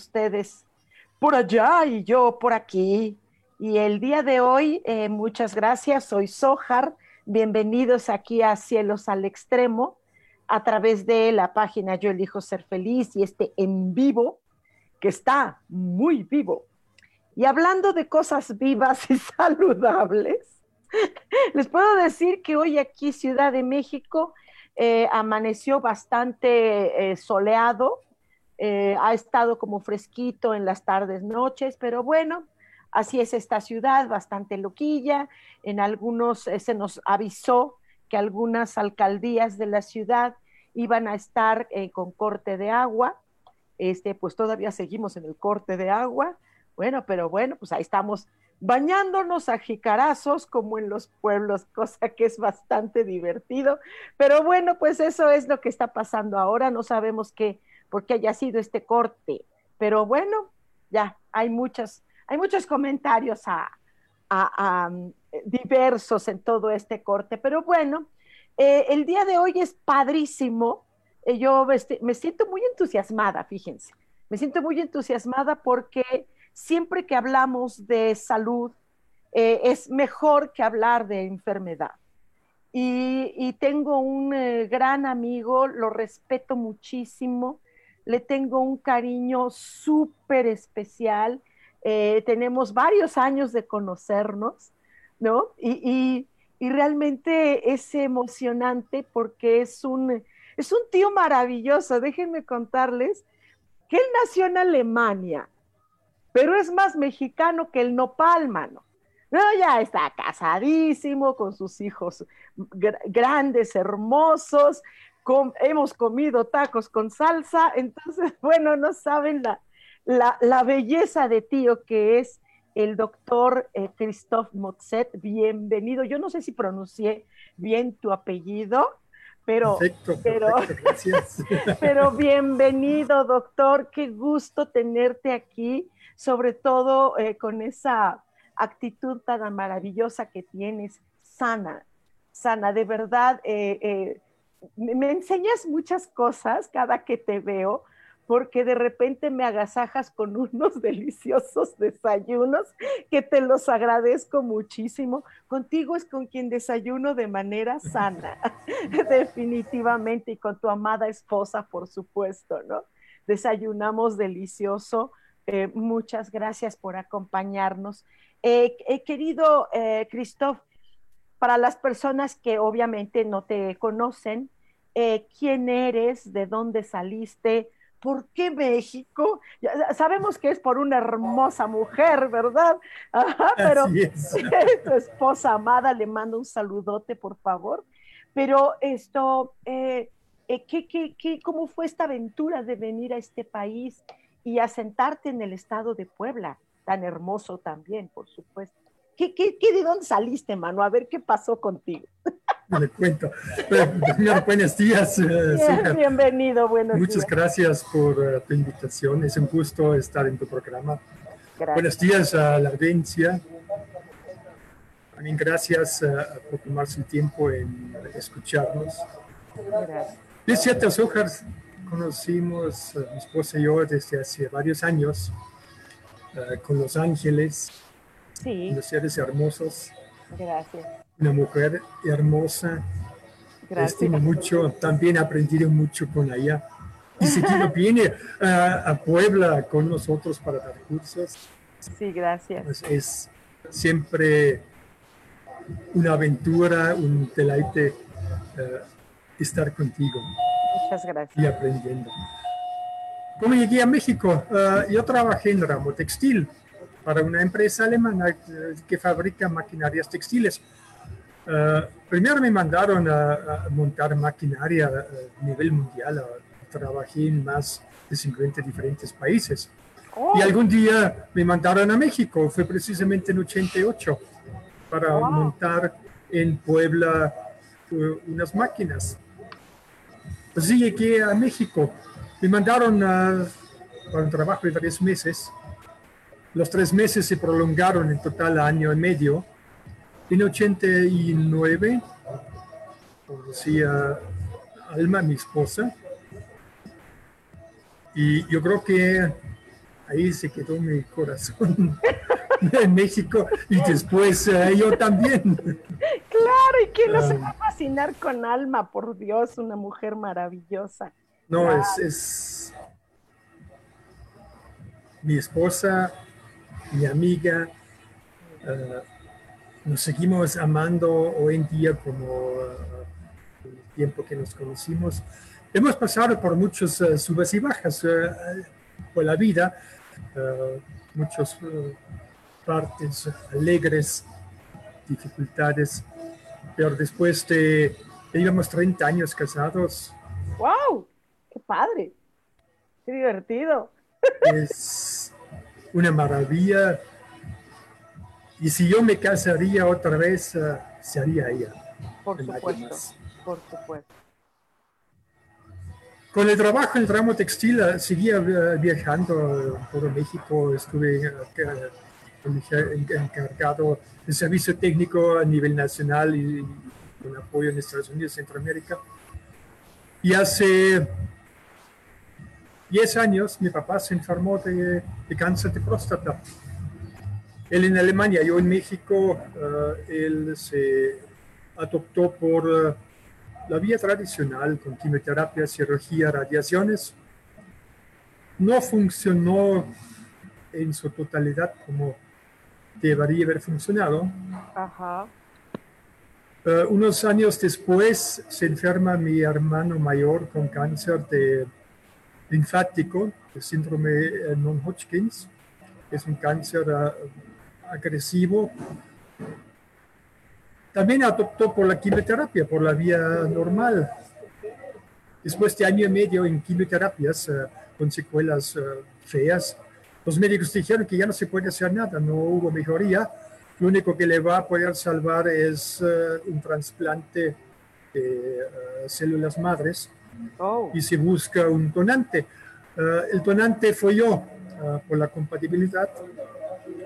Ustedes por allá y yo por aquí. Y el día de hoy, eh, muchas gracias, soy Sojar. Bienvenidos aquí a Cielos al Extremo a través de la página Yo elijo ser feliz y este en vivo que está muy vivo. Y hablando de cosas vivas y saludables, les puedo decir que hoy aquí Ciudad de México eh, amaneció bastante eh, soleado, eh, ha estado como fresquito en las tardes, noches, pero bueno, así es esta ciudad, bastante loquilla. En algunos eh, se nos avisó que algunas alcaldías de la ciudad iban a estar eh, con corte de agua. Este, pues todavía seguimos en el corte de agua. Bueno, pero bueno, pues ahí estamos bañándonos a jicarazos como en los pueblos, cosa que es bastante divertido. Pero bueno, pues eso es lo que está pasando ahora. No sabemos qué porque haya sido este corte. Pero bueno, ya hay muchos, hay muchos comentarios diversos en todo este corte. Pero bueno, eh, el día de hoy es padrísimo. Eh, yo este, me siento muy entusiasmada, fíjense. Me siento muy entusiasmada porque siempre que hablamos de salud, eh, es mejor que hablar de enfermedad. Y, tengo un gran amigo, lo respeto muchísimo, le tengo un cariño súper especial. Eh, tenemos varios años de conocernos, ¿no? Y, realmente es emocionante porque es un, es un tío maravilloso. Déjenme contarles que él nació en Alemania, pero es más mexicano que el nopal, mano. No, ya está casadísimo con sus hijos grandes, hermosos, hemos comido tacos con salsa, entonces, bueno, no saben la, la, belleza de tío que es el doctor eh, Christophe Motzet. Bienvenido. Yo no sé si pronuncié bien tu apellido, pero, pero, pero bienvenido, doctor. Qué gusto tenerte aquí, sobre todo eh, con esa actitud tan maravillosa que tienes, sana, sana, de verdad. Eh, me enseñas muchas cosas cada que te veo, porque de repente me agasajas con unos deliciosos desayunos que te los agradezco muchísimo. Contigo es con quien desayuno de manera sana, definitivamente, y con tu amada esposa, por supuesto, ¿no? Desayunamos delicioso. Eh, muchas gracias por acompañarnos. Eh, eh, querido Christoph, para las personas que obviamente no te conocen, eh, quién eres, de dónde saliste, ¿por qué México? sabemos que es por una hermosa mujer, ¿verdad? pero tu esposa amada, le mando un saludote, por favor. Pero esto, eh, eh, ¿qué, qué, qué, cómo fue esta aventura de venir a este país y asentarte en el estado de Puebla, tan hermoso también, por supuesto? ¿Qué, qué, qué de dónde saliste, mano? A ver qué pasó contigo. Le cuento. Primero, buenos días. Eh, bienvenido, buenos Muchas gracias por uh, tu invitación. Es un gusto estar en tu programa. Buenos días a la audiencia. También gracias uh, por tomarse el tiempo en escucharnos. Gracias. Es cierto, hojas conocimos, mi esposa y yo, desde hace varios años, con Los Ángeles Sí. Los seres hermosos. Gracias. Una mujer hermosa. Gracias. Estimo mucho. También he aprendido mucho con ella. Y si viene a, a, Puebla con nosotros para dar cursos. Sí, gracias. Pues es siempre una aventura, un deleite eh, estar contigo. Muchas gracias. Y aprendiendo. ¿Cómo llegué a México? Eh, yo trabajé en ramo textil para una empresa alemana eh, que fabrica maquinarias textiles. primero me mandaron a, montar maquinaria a nivel mundial. trabajé en más de 50 diferentes países. Oh. Y algún día me mandaron a México, fue precisamente en 88 para montar en Puebla uh, unas máquinas. Así llegué a México. Me mandaron a, para un trabajo de tres meses. Los tres meses se prolongaron en total año y medio. En 89 conocí a Alma, mi esposa. Y yo creo que ahí se quedó mi corazón. en México y después eh, yo también. Claro, y que no se va a fascinar con Alma, por Dios, una mujer maravillosa. No, es, mi esposa, mi amiga, eh, nos seguimos amando hoy en día como eh, el tiempo que nos conocimos. Hemos pasado por muchos subes y bajas por la vida, muchos partes alegres, dificultades, pero después de, íbamos 30 años casados. ¡Wow! ¡Qué padre! ¡Qué divertido! Es una maravilla. Y si yo me casaría otra vez, uh, se haría ella. Por supuesto, por supuesto. Con el trabajo en el ramo textil, uh, seguía uh, viajando por México, estuve encargado de servicio técnico a nivel nacional y con apoyo en Estados Unidos, Centroamérica. Y hace 10 años mi papá se enfermó de, cáncer de próstata. Él en Alemania, yo en México, eh, él se adoptó por eh, la vía tradicional con quimioterapia, cirugía, radiaciones. No funcionó en su totalidad como debería haber funcionado. Eh, unos años después se enferma mi hermano mayor con cáncer de linfático, el síndrome eh, non-Hodgkins. Es un cáncer eh, agresivo. También adoptó por la quimioterapia, por la vía normal. Después de año y medio en quimioterapias con secuelas feas, los médicos dijeron que ya no se puede hacer nada, no hubo mejoría. Lo único que le va a poder salvar es eh, un trasplante de eh, células madres oh. y se busca un donante. Eh, el donante fue yo por la compatibilidad.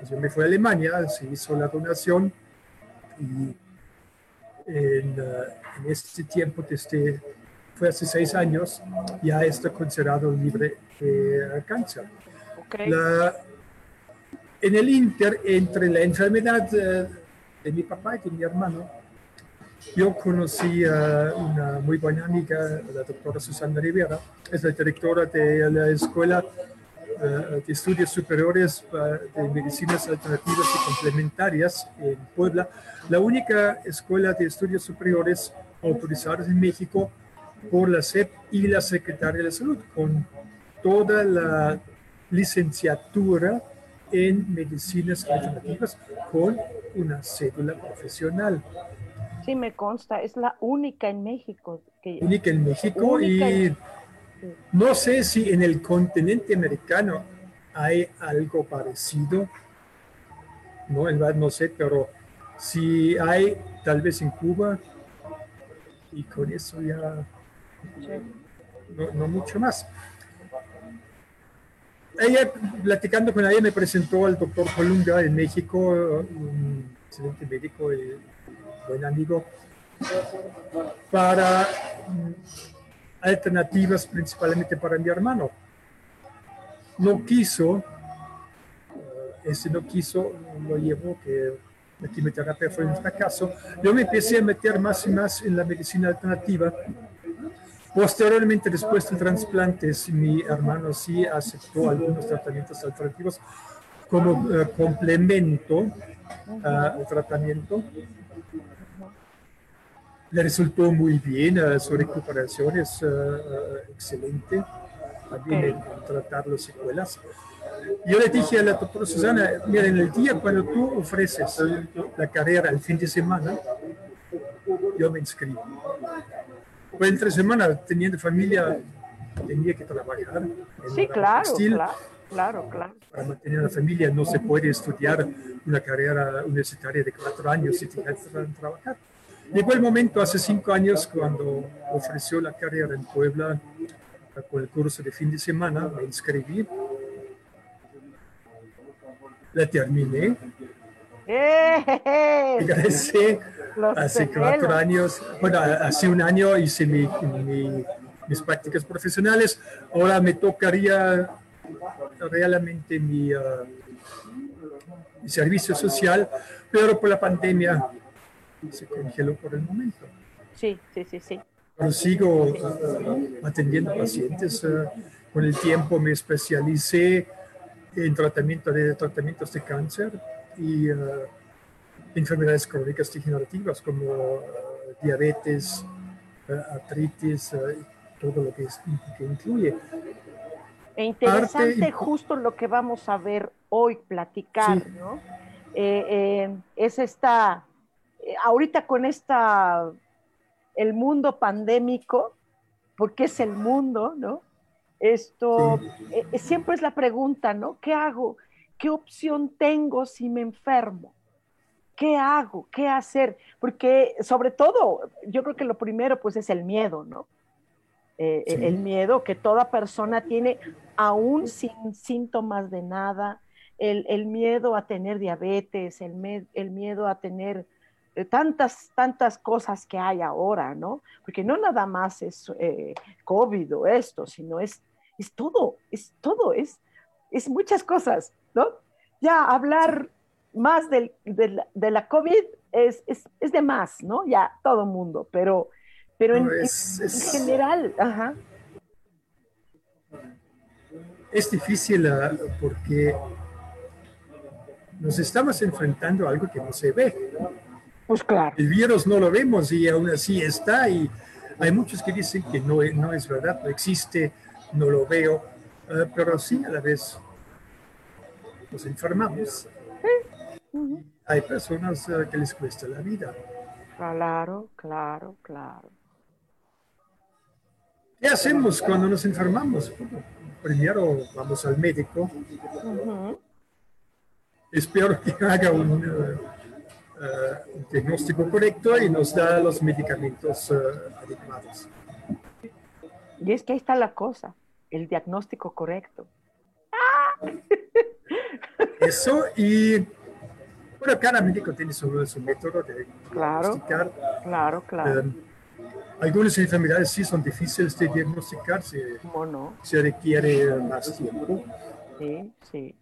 Yo me fui a Alemania, se hizo la donación y en, en este tiempo, desde, fue hace seis años, ya está considerado libre de cáncer en el inter entre la enfermedad eh, de mi papá y de mi hermano, yo conocí a una muy buena amiga, la doctora Susana Rivera, es la directora de la Escuela eh, de Estudios Superiores eh, de Medicinas Alternativas y Complementarias en Puebla, la única escuela de estudios superiores autorizadas en México por la SEP y la Secretaría de Salud, con toda la licenciatura en medicinas alternativas con una cédula profesional. Sí, me consta, es la única en México. Que, única en México y no sé si en el continente americano hay algo parecido. No, en verdad no sé, pero si hay, tal vez en Cuba, y con eso ya no mucho más ella, platicando con ella, me presentó al doctor Colunga en México, un excelente médico y buen amigo, para mm, alternativas principalmente para mi hermano. No quiso, eh, ese no quiso, lo llevó, que la quimioterapia fue un fracaso. Yo me empecé a meter más y más en la medicina alternativa Posteriormente, después del trasplante, mi hermano sí aceptó algunos tratamientos alternativos como eh, complemento al tratamiento. Le resultó muy bien, su recuperación es excelente, también en, tratar las secuelas. Yo le dije a la doctora Susana, mira, en el día cuando tú ofreces la carrera el fin de semana, yo me inscribo. Pues entre semana, teniendo familia, tenía que trabajar. Sí, claro, claro, claro, Para mantener la familia no se puede estudiar una carrera universitaria de cuatro años y tener que trabajar. Llegó el momento hace cinco años cuando ofreció la carrera en Puebla con el curso de fin de semana, me inscribí la terminé. ¡Eh! Regresé hace cuatro años, bueno, hace un año hice mis prácticas profesionales. Ahora me tocaría realmente mi, uh, mi, servicio social, pero por la pandemia se congeló por el momento. Sí, sí, sí, sí. Pero sigo uh, atendiendo pacientes. Uh, con el tiempo me especialicé en tratamiento de tratamientos de cáncer y uh, enfermedades crónicas degenerativas como diabetes, artritis, todo lo que, que incluye. E interesante justo lo que vamos a ver hoy, platicar, ¿no? Eh, eh, es esta, ahorita con esta, el mundo pandémico, porque es el mundo, ¿no? Esto eh, eh, siempre es la pregunta, ¿no? ¿Qué hago? ¿Qué opción tengo si me enfermo? ¿Qué hago? ¿Qué hacer? Porque sobre todo, yo creo que lo primero pues es el miedo, ¿no? Eh, el miedo que toda persona tiene aún sin síntomas de nada, el, miedo a tener diabetes, el, el miedo a tener tantas, tantas cosas que hay ahora, ¿no? Porque no nada más es COVID o esto, sino es es todo, es todo, es, es muchas cosas, ¿no? Ya hablar más de, la, COVID es, es, de más, ¿no? Ya todo mundo, pero, pero en, general, ajá. Es difícil ah, porque nos estamos enfrentando a algo que no se ve. Pues claro. El virus no lo vemos y aún así está y hay muchos que dicen que no, no es verdad, no existe no lo veo, eh, pero sí a la vez nos enfermamos. Hay personas eh, que les cuesta la vida. Claro, claro, claro. ¿Qué hacemos cuando nos enfermamos? Primero vamos al médico. Espero que haga un, eh, un, diagnóstico correcto y nos da los medicamentos adecuados. Y es que ahí está la cosa el diagnóstico correcto. Eso y bueno, cada médico tiene su, método de claro, Claro, claro. Em, algunas enfermedades sí son difíciles de diagnosticar, se, no? se requiere más tiempo. Sí, sí.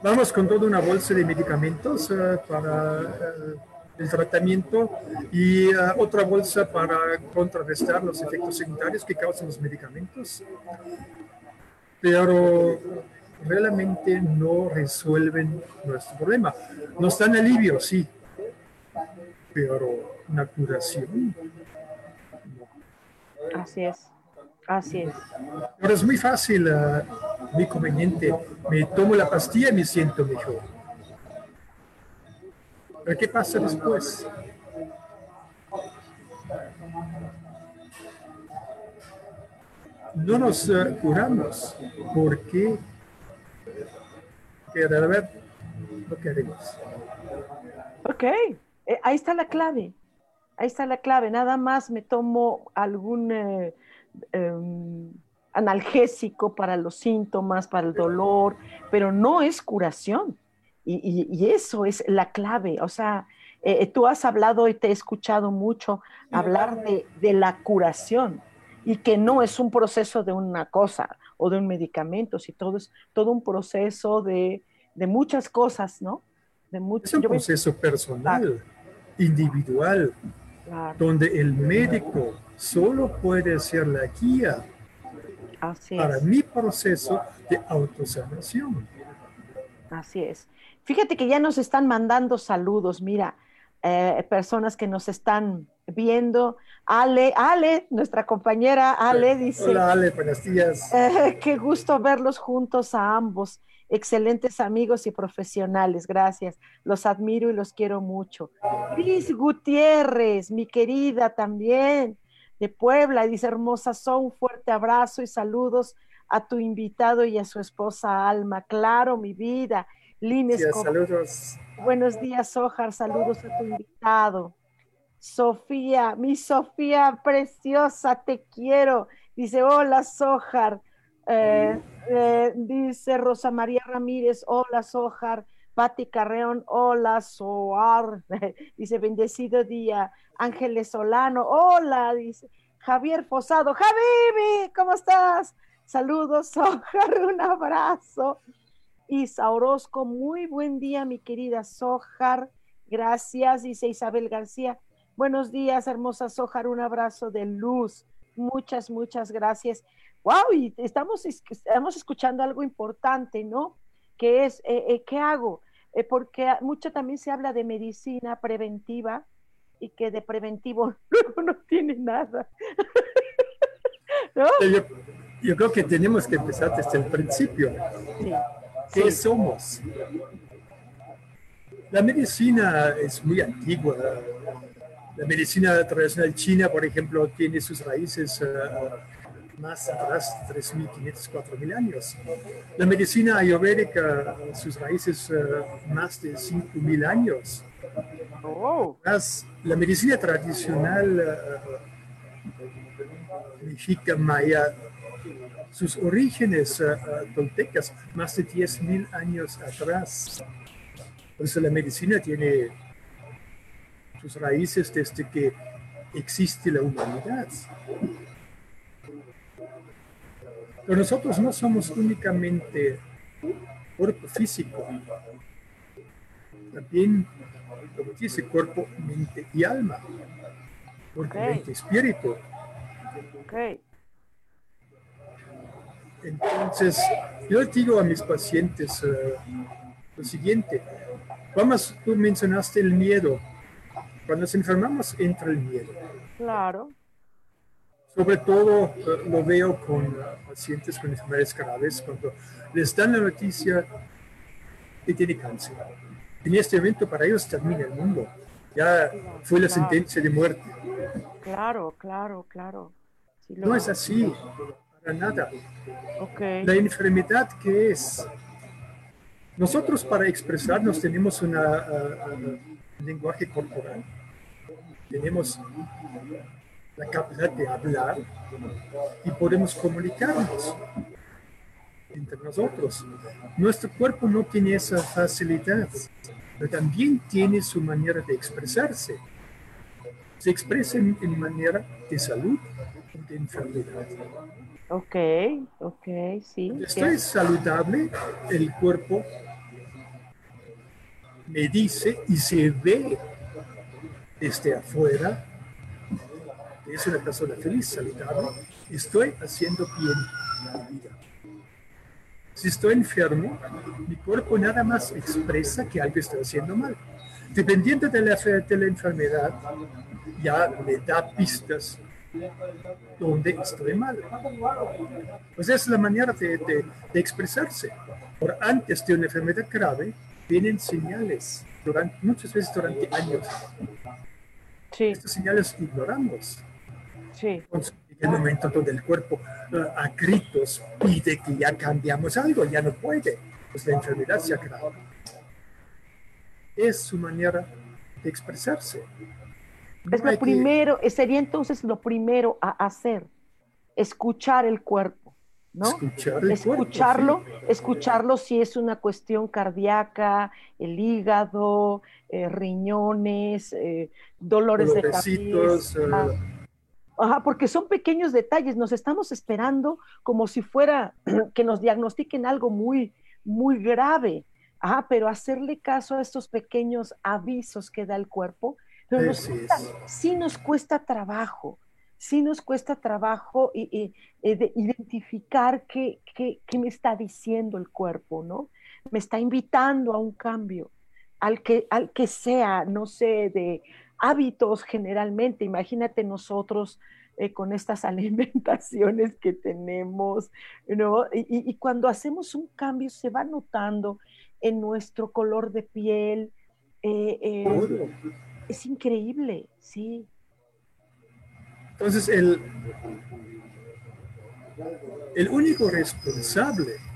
Vamos con toda una bolsa de medicamentos uh, para uh, el tratamiento y uh, otra bolsa para contrarrestar los efectos secundarios que causan los medicamentos. Pero realmente no resuelven nuestro problema. Nos dan alivio, sí, pero una curación. Así es, así es. Pero es muy fácil, uh, muy conveniente. Me tomo la pastilla y me siento mejor ¿qué pasa después? No nos eh, curamos porque que ver no queremos. Ok, eh, ahí está la clave. Ahí está la clave. Nada más me tomo algún eh, em, analgésico para los síntomas, para el dolor, pero no es curación. Y, eso es la clave. O sea, eh, tú has hablado y te he escuchado mucho hablar de, la curación y que no es un proceso de una cosa o de un medicamento, sino todo es todo un proceso de, muchas cosas, ¿no? De es un proceso personal, individual, donde el médico solo puede ser la guía para mi proceso de autosanación. Así es. Fíjate que ya nos están mandando saludos, mira, eh, personas que nos están viendo. Ale, Ale, nuestra compañera Ale dice. Hola Ale, buenos días. Eh, qué gusto verlos juntos a ambos. Excelentes amigos y profesionales, gracias. Los admiro y los quiero mucho. Cris Gutiérrez, mi querida también, de Puebla, dice hermosa son, un fuerte abrazo y saludos a tu invitado y a su esposa Alma. Claro, mi vida. Lines, saludos. Buenos días, Ojar, saludos a tu invitado. Sofía, mi Sofía preciosa, te quiero. Dice, hola, Sojar. Eh, eh, dice Rosa María Ramírez, hola, Sojar. Pati Carreón, hola, Soar. dice, bendecido día. Ángeles Solano, hola, dice. Javier Fosado, Javi, ¿cómo estás? Saludos, Sojar, un abrazo. Isa Orozco, muy buen día, mi querida Sojar. Gracias, dice Isabel García. Buenos días, hermosa Sojar, un abrazo de luz. Muchas, muchas gracias. Wow, y estamos, estamos escuchando algo importante, ¿no? Que es, eh, eh, ¿qué hago? Eh, porque mucho también se habla de medicina preventiva y que de preventivo luego no tiene nada. Yo, creo que tenemos que empezar desde el principio. ¿Qué somos? La medicina es muy antigua, la medicina tradicional china, por ejemplo, tiene sus raíces uh, más atrás, 3.500, 4.000 años. La medicina ayurvédica, sus raíces uh, más de 5.000 años. Oh. la medicina tradicional mexica maya, sus orígenes toltecas, más de 10.000 años atrás. Por eso la medicina tiene sus raíces desde que existe la humanidad. Pero nosotros no somos únicamente cuerpo físico, también, como dice, cuerpo, mente y alma, cuerpo, mente, espíritu. Entonces, yo digo a mis pacientes eh, lo siguiente, vamos, tú mencionaste el miedo, cuando nos enfermamos entra el miedo. Claro. Sobre todo eh, lo veo con pacientes con enfermedades graves, cuando les dan la noticia que tiene cáncer. En este evento para ellos termina el mundo. Ya fue la sentencia de muerte. Claro, claro, claro. no es así, para nada. La enfermedad que es. Nosotros para expresarnos tenemos un lenguaje corporal tenemos la capacidad de hablar y podemos comunicarnos entre nosotros. Nuestro cuerpo no tiene esa facilidad, pero también tiene su manera de expresarse. Se expresa en, manera de salud o de enfermedad. Ok, ok, sí. Estoy saludable, el cuerpo me dice y se ve desde afuera, es una persona feliz, saludable, estoy haciendo bien la vida. Si estoy enfermo, mi cuerpo nada más expresa que algo estoy haciendo mal. Dependiendo de la, de la enfermedad, ya me da pistas donde estoy mal. Pues es la manera de, de, de expresarse. Por antes de una enfermedad grave, vienen señales durante, muchas veces durante años estas señales ignoramos. Sí. en el momento donde el cuerpo eh, a gritos pide que ya cambiamos algo, ya no puede, pues la enfermedad se ha creado. Es su manera de expresarse. es lo primero, sería entonces lo primero a hacer, escuchar el cuerpo. ¿no? escucharlo, escucharlo si es una cuestión cardíaca, el hígado, eh, riñones, eh, dolores de cabeza. Eh. Ajá, porque son pequeños detalles, nos estamos esperando como si fuera que nos diagnostiquen algo muy, muy grave. Ajá, pero hacerle caso a estos pequeños avisos que da el cuerpo, pero sí nos cuesta trabajo sí nos cuesta trabajo y, identificar qué, qué, me está diciendo el cuerpo, ¿no? me está invitando a un cambio, al que, al que sea, no sé, de hábitos generalmente. Imagínate nosotros eh, con estas alimentaciones que tenemos, ¿no? Y, cuando hacemos un cambio se va notando en nuestro color de piel. Eh, eh, es increíble, sí. Entonces, el, el único responsable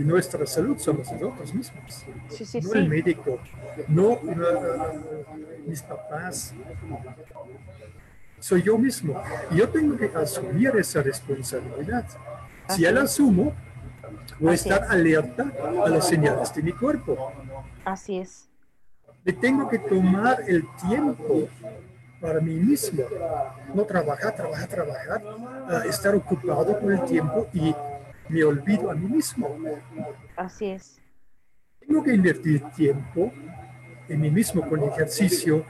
de nuestra salud somos nosotros mismos. no el médico, no mis papás. Soy yo mismo. Y yo tengo que asumir esa responsabilidad. Si ya la asumo, voy a estar alerta a las señales de mi cuerpo. Así es. Me tengo que tomar el tiempo para mí mismo. No trabajar, trabajar, trabajar, estar ocupado con el tiempo y me olvido a mí mismo. Así es. Tengo que invertir tiempo en mí mismo con ejercicio,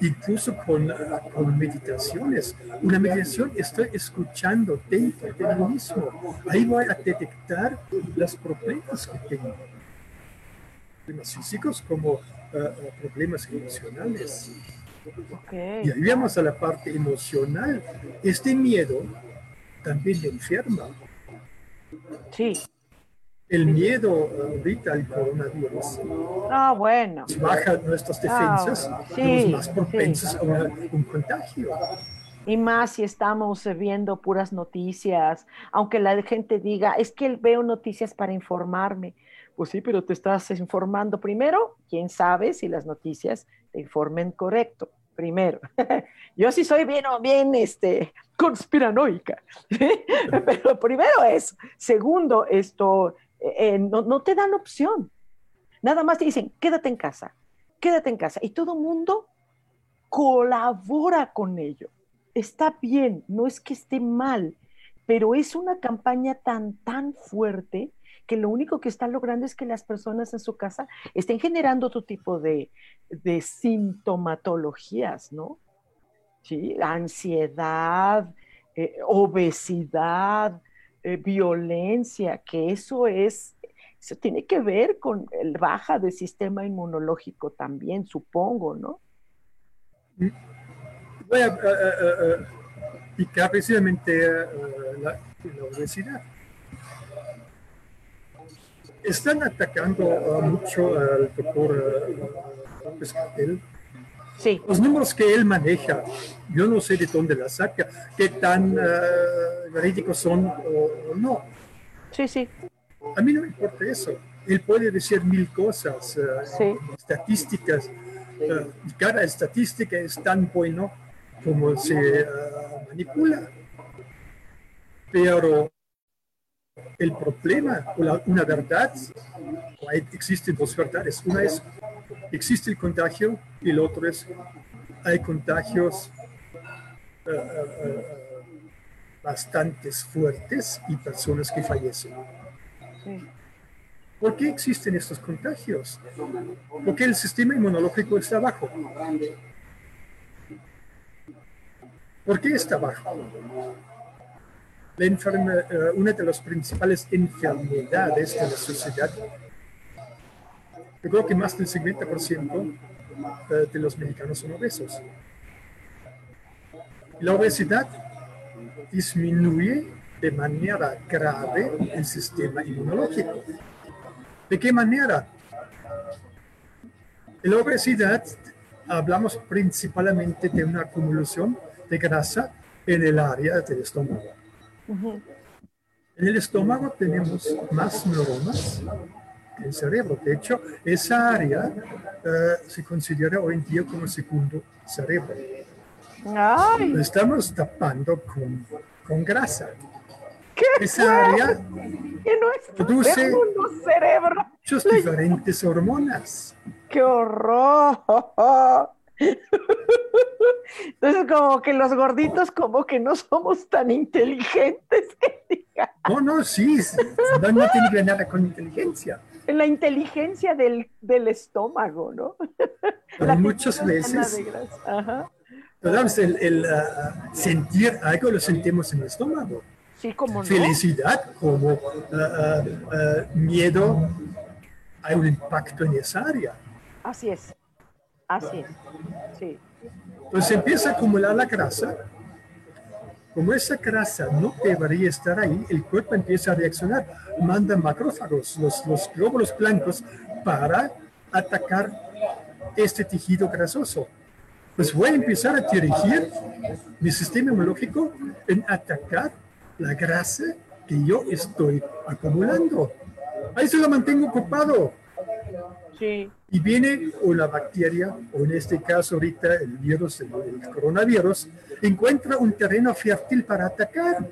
incluso con, con, meditaciones. Una meditación estoy escuchando dentro de mí mismo. Ahí voy a detectar los problemas que tengo. Problemas físicos como eh, problemas emocionales. Y ahí vamos a la parte emocional. Este miedo también me enferma. Sí. El miedo ahorita al coronavirus. Ah, bueno. Baja nuestras defensas, ah, más propensos a un contagio. Y más si estamos viendo puras noticias, aunque la gente diga, es que veo noticias para informarme. Pues sí, pero te estás informando primero, quién sabe si las noticias te informen correcto, primero. Yo sí soy bien, bien este, conspiranoica, pero primero es, segundo, esto, eh, eh, no, no, te dan opción. Nada más te dicen, quédate en casa, quédate en casa. Y todo mundo colabora con ello. Está bien, no es que esté mal, pero es una campaña tan, tan fuerte que lo único que está logrando es que las personas en su casa estén generando otro tipo de, sintomatologías, ¿no? ¿Sí? Ansiedad, eh, obesidad, eh, violencia, que eso es, eso tiene que ver con el baja del sistema inmunológico también, supongo, ¿no? Voy a, picar precisamente la obesidad están atacando mucho al doctor López Sí. Los números que él maneja, yo no sé de dónde la saca, qué tan uh, verídicos son o, no. Sí, sí. A mí no me importa eso. Él puede decir mil cosas, sí. estadísticas. cada estadística es tan bueno como se manipula. Pero el problema, una verdad, existen dos verdades. Una es, existe el contagio y el otro es, hay contagios uh, uh, bastantes fuertes y personas que fallecen. ¿Por qué existen estos contagios? Porque el sistema inmunológico está bajo. ¿Por qué está bajo? la una de las principales enfermedades de la sociedad. Yo creo que más del 50% eh, de los mexicanos son obesos. La obesidad disminuye de manera grave el sistema inmunológico. ¿De qué manera? En la obesidad hablamos principalmente de una acumulación de grasa en el área del estómago. En el estómago tenemos más neuronas que el cerebro. De hecho, esa área eh, se considera hoy en día como segundo cerebro. Lo estamos tapando con, con grasa. ¿Qué esa área produce cerebro. muchas diferentes hormonas. ¡Qué horror! Entonces, como que los gorditos, como que no somos tan inteligentes. No, no, sí, no, no tiene que ver nada con inteligencia. La inteligencia del, del estómago, ¿no? muchas veces. El, el uh, sentir algo lo sentimos en el estómago. Sí, como felicidad, como uh, uh, miedo, hay un impacto en esa área. Así es, así es, sí. Entonces empieza a acumular la grasa. Como esa grasa no debería estar ahí, el cuerpo empieza a reaccionar, manda macrófagos, los, los glóbulos blancos, para atacar este tejido grasoso. Pues voy a empezar a dirigir mi sistema inmunológico en atacar la grasa que yo estoy acumulando. Ahí se lo mantengo ocupado. Sí. Y viene una bacteria, o en este caso ahorita el virus, el, coronavirus, encuentra un terreno fértil para atacar,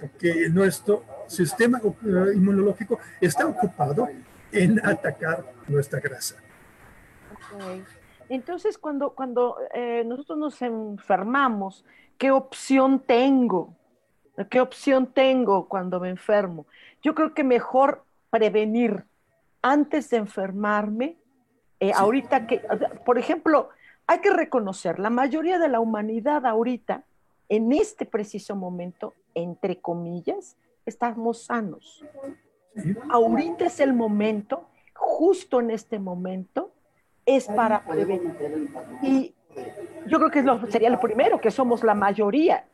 porque nuestro sistema eh, inmunológico está ocupado en atacar nuestra grasa. Entonces, cuando, cuando eh, nosotros nos enfermamos, ¿qué opción tengo? ¿Qué opción tengo cuando me enfermo? Yo creo que mejor prevenir antes de enfermarme. Eh, ahorita que, por ejemplo, hay que reconocer, la mayoría de la humanidad ahorita, en este preciso momento, entre comillas, estamos sanos. Ahorita es el momento, justo en este momento, es para prevenir. Y yo creo que sería lo primero, que somos la mayoría.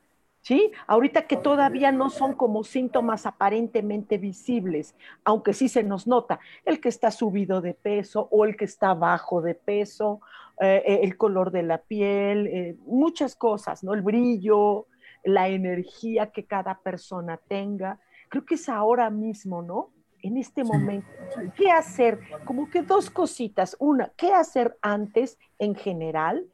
¿Sí? Ahorita que todavía no son como síntomas aparentemente visibles, aunque sí se nos nota, el que está subido de peso o el que está bajo de peso, eh, eh, el color de la piel, eh, muchas cosas, ¿no? El brillo, la energía que cada persona tenga. Creo que es ahora mismo, ¿no? En este momento. ¿Qué hacer? Como que dos cositas. Una, ¿qué hacer antes en general?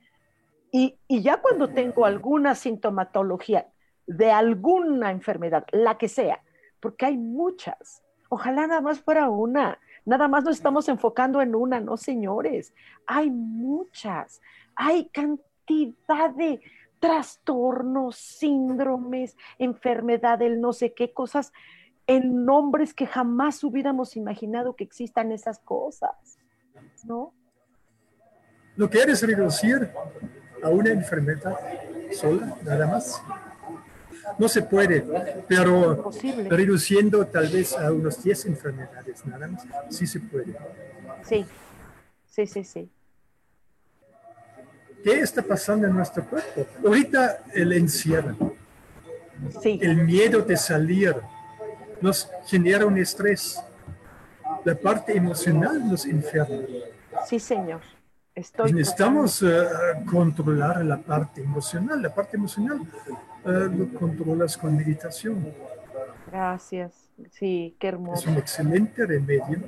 Y, y ya cuando tengo alguna sintomatología, de alguna enfermedad, la que sea, porque hay muchas. Ojalá nada más fuera una. Nada más nos estamos enfocando en una, no señores. Hay muchas. Hay cantidad de trastornos, síndromes, enfermedades, no sé qué cosas, en nombres que jamás hubiéramos imaginado que existan esas cosas. ¿No? ¿Lo quieres reducir a una enfermedad sola, nada más? No se puede, pero reduciendo tal vez a unos 10 enfermedades nada más, sí se puede. Sí, sí, sí, sí. ¿Qué está pasando en nuestro cuerpo? Ahorita el encierro, sí. el miedo de salir, nos genera un estrés. La parte emocional nos enferma. Sí, señor. Estoy Necesitamos uh, controlar la parte emocional. La parte emocional uh, lo controlas con meditación. Gracias. Sí, qué hermoso. Es un excelente remedio.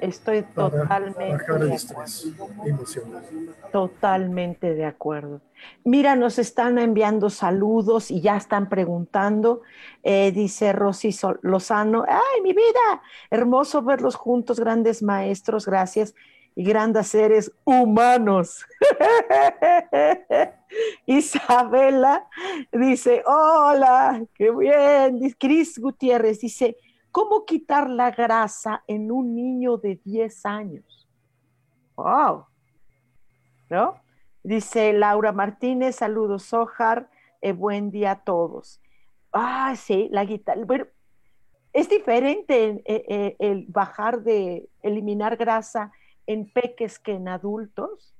Estoy totalmente bajar el estrés emocional. Totalmente de acuerdo. Mira, nos están enviando saludos y ya están preguntando. Eh, dice Rosy Lozano, ¡ay, mi vida! Hermoso verlos juntos, grandes maestros, gracias y grandes seres humanos. Isabela dice, hola, qué bien. Cris Gutiérrez dice, ¿cómo quitar la grasa en un niño de 10 años? Wow. ¿No? Dice Laura Martínez, saludos, Sojar, eh, buen día a todos. Ah, sí, la guitarra. es diferente eh, eh, el bajar de eliminar grasa en peques que en adultos?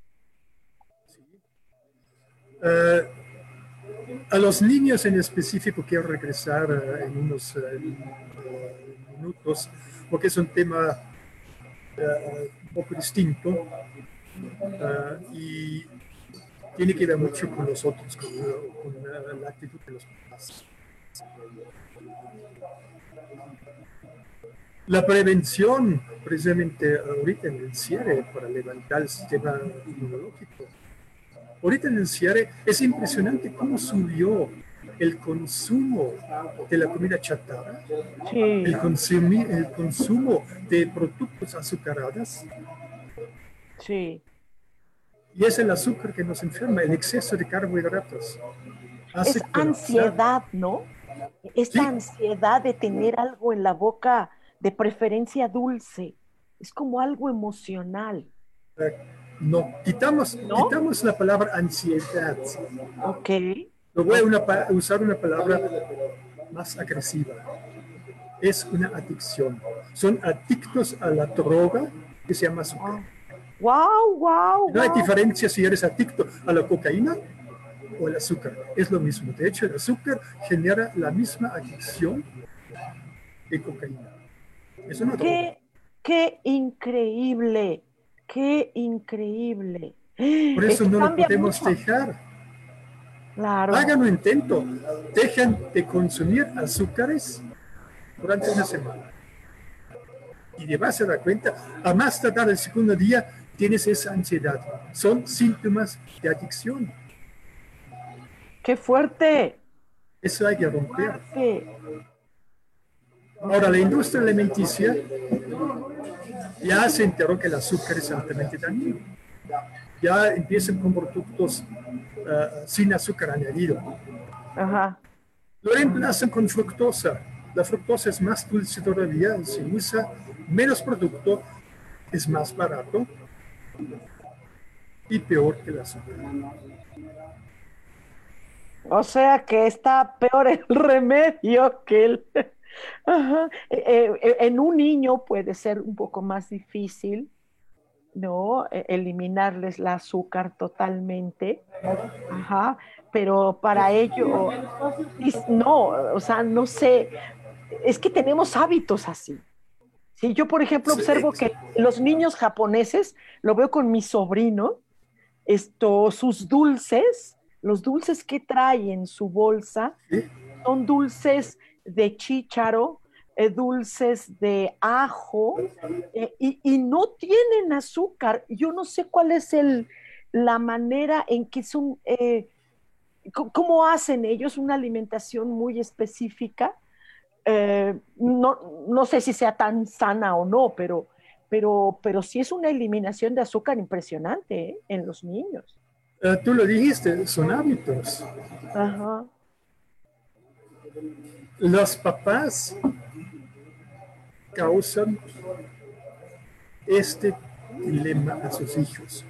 Eh, a los niños en específico quiero regresar eh, en unos eh, minutos porque es un tema un poco distinto y tiene que ver mucho con nosotros, con, con la actitud de los papás. La prevención, precisamente ahorita en el cierre, para levantar el sistema inmunológico. Ahorita en el cierre es impresionante cómo subió el consumo de la comida chatarra, el, el consumo de productos azucarados. Sí. Y es el azúcar que nos enferma, el exceso de carbohidratos. es ansiedad, ¿no? Esta ansiedad de tener algo en la boca de preferencia dulce. Es como algo emocional. No, quitamos, quitamos la palabra ansiedad. Ok. voy a usar una palabra más agresiva. Es una adicción. Son adictos a la droga que se llama azúcar. Wow, wow. No hay diferencia si eres adicto a la cocaína o al azúcar. Es lo mismo. De hecho, el azúcar genera la misma adicción que cocaína. Es una qué, qué increíble, qué increíble. Por eso no lo podemos dejar. Claro. Hagan un intento. Dejen de consumir azúcares durante una semana. Y te vas a dar cuenta, a más tardar el segundo día, tienes esa ansiedad. Son síntomas de adicción. ¡Qué fuerte! Eso hay que romper. Ahora, la industria alimenticia ya se enteró que el azúcar es altamente dañino. Ya empiezan con productos eh, sin azúcar añadido. Ajá. Lo reemplazan con fructosa. La fructosa es más dulce todavía, se usa menos producto, es más barato y peor que el azúcar. O sea que está peor el remedio que el... Ajá. Eh, eh, en un niño puede ser un poco más difícil, ¿no? E, eliminarles el azúcar totalmente. Ajá. Pero para ello, no, o sea, no sé, es que tenemos hábitos así. Sí, yo, por ejemplo, observo que los niños japoneses, lo veo con mi sobrino, esto, sus dulces, los dulces que trae en su bolsa, son dulces de chícharo, eh, dulces de ajo, eh, y, no tienen azúcar. Yo no sé cuál es el, la manera en que son, eh, cómo hacen ellos una alimentación muy específica. no, no sé si sea tan sana o no, pero, pero, pero sí es una eliminación de azúcar impresionante en los niños. tú lo dijiste, son hábitos. Ajá los papás causan este dilema a sus hijos.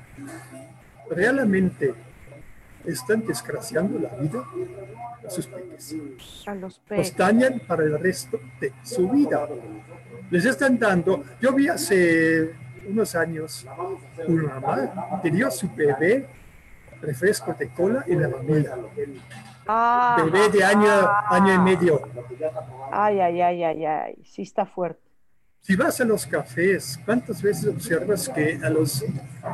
Realmente están desgraciando la vida a sus peques. A los peques. dañan para el resto de su vida. Les están dando, yo vi hace unos años una mamá que dio a su bebé refresco de cola y la mamila. Ah, Bebé de año, año y medio. Ay, ay, ay, ay, ay, sí está fuerte. Si vas a los cafés, ¿cuántas veces observas que a los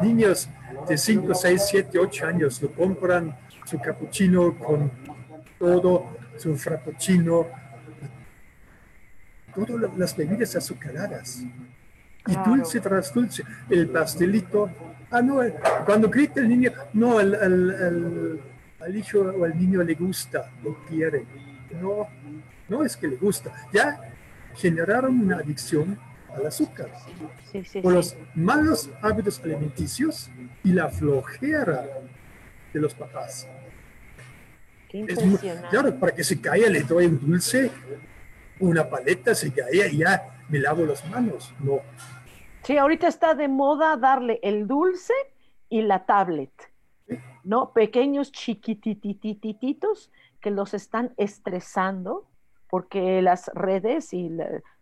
niños de 5, 6, 7, 8 años lo compran su cappuccino con todo, su frappuccino, todas las bebidas azucaradas? Y dulce tras dulce, el pastelito. Ah, no, cuando grita el niño, no, el, el al hijo o al niño le gusta, lo quiere. No, no es que le gusta. Ya generaron una adicción al azúcar. por los malos hábitos alimenticios y la flojera de los papás. Qué claro, para que se caiga le doy un dulce, una paleta, se cae y ya me lavo las manos. No. Sí, ahorita está de moda darle el dulce y la tablet. ¿No? Pequeños chiquititititos que los están estresando porque las redes y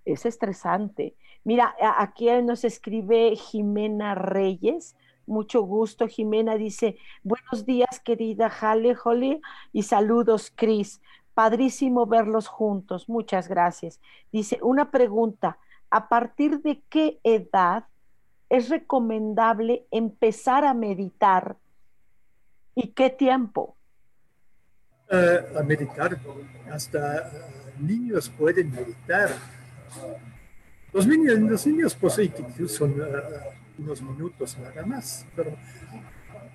es estresante. Mira, aquí nos escribe Jimena Reyes. Mucho gusto, Jimena dice, buenos días, querida Jale Holly, y saludos, Cris. Padrísimo verlos juntos. Muchas gracias. Dice, una pregunta, ¿a partir de qué edad es recomendable empezar a meditar ¿Y qué tiempo? Eh, a meditar. Hasta eh, niños pueden meditar. Los niños, los niños poseen son uh, unos minutos nada más. Pero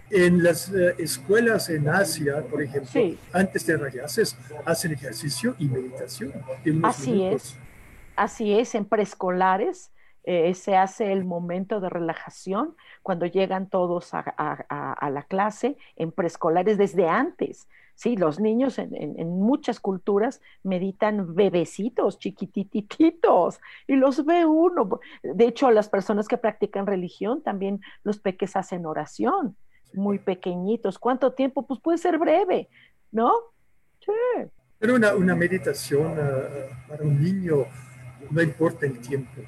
en las escuelas en Asia, por ejemplo, antes de clases hacen ejercicio y meditación. Así es. Así es, en preescolares eh, se hace el momento de relajación cuando llegan todos a, la clase en preescolares desde antes. Sí, los niños en, muchas culturas meditan bebecitos, chiquitititos, y los ve uno. De hecho, las personas que practican religión también los peques hacen oración, muy pequeñitos. ¿Cuánto tiempo? Pues puede ser breve, ¿no? Sí. Pero una, una meditación uh, para un niño no importa el tiempo.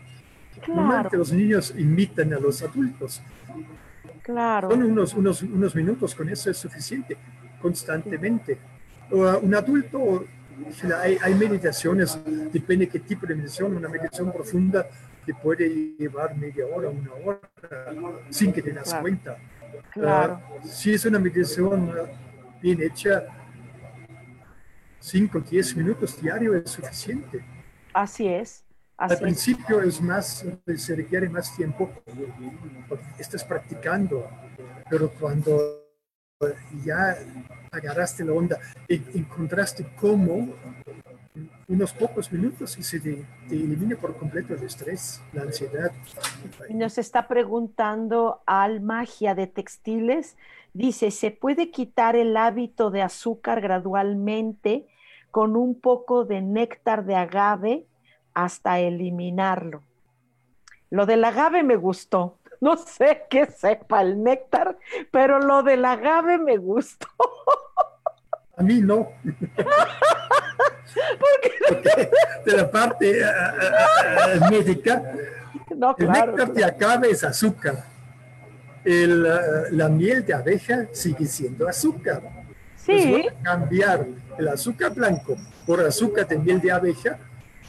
Claro. Normalmente los niños imitan a los adultos. Claro. Son unos, unos, unos minutos, con eso es suficiente, constantemente. Uh, un adulto, hay, hay meditaciones, depende qué tipo de meditación, una meditación profunda que puede llevar media hora, una hora, sin que te das cuenta. Claro. Uh, si es una meditación bien hecha, 5 o 10 minutos diario es suficiente. Así es. Al principio es. más, se requiere más tiempo porque estás practicando, pero cuando ya agarraste la onda, y encontraste cómo unos pocos minutos y se te, elimina por completo el estrés, la ansiedad. Nos está preguntando Al Magia de Textiles, dice, ¿se puede quitar el hábito de azúcar gradualmente con un poco de néctar de agave hasta eliminarlo. Lo del agave me gustó. No sé qué sepa el néctar, pero lo del agave me gustó. A mí no. Porque de la parte eh, eh, eh, médica, no, el néctar de agave es azúcar. la miel de abeja sigue siendo azúcar. Sí. cambiar el azúcar blanco por azúcar de miel de abeja,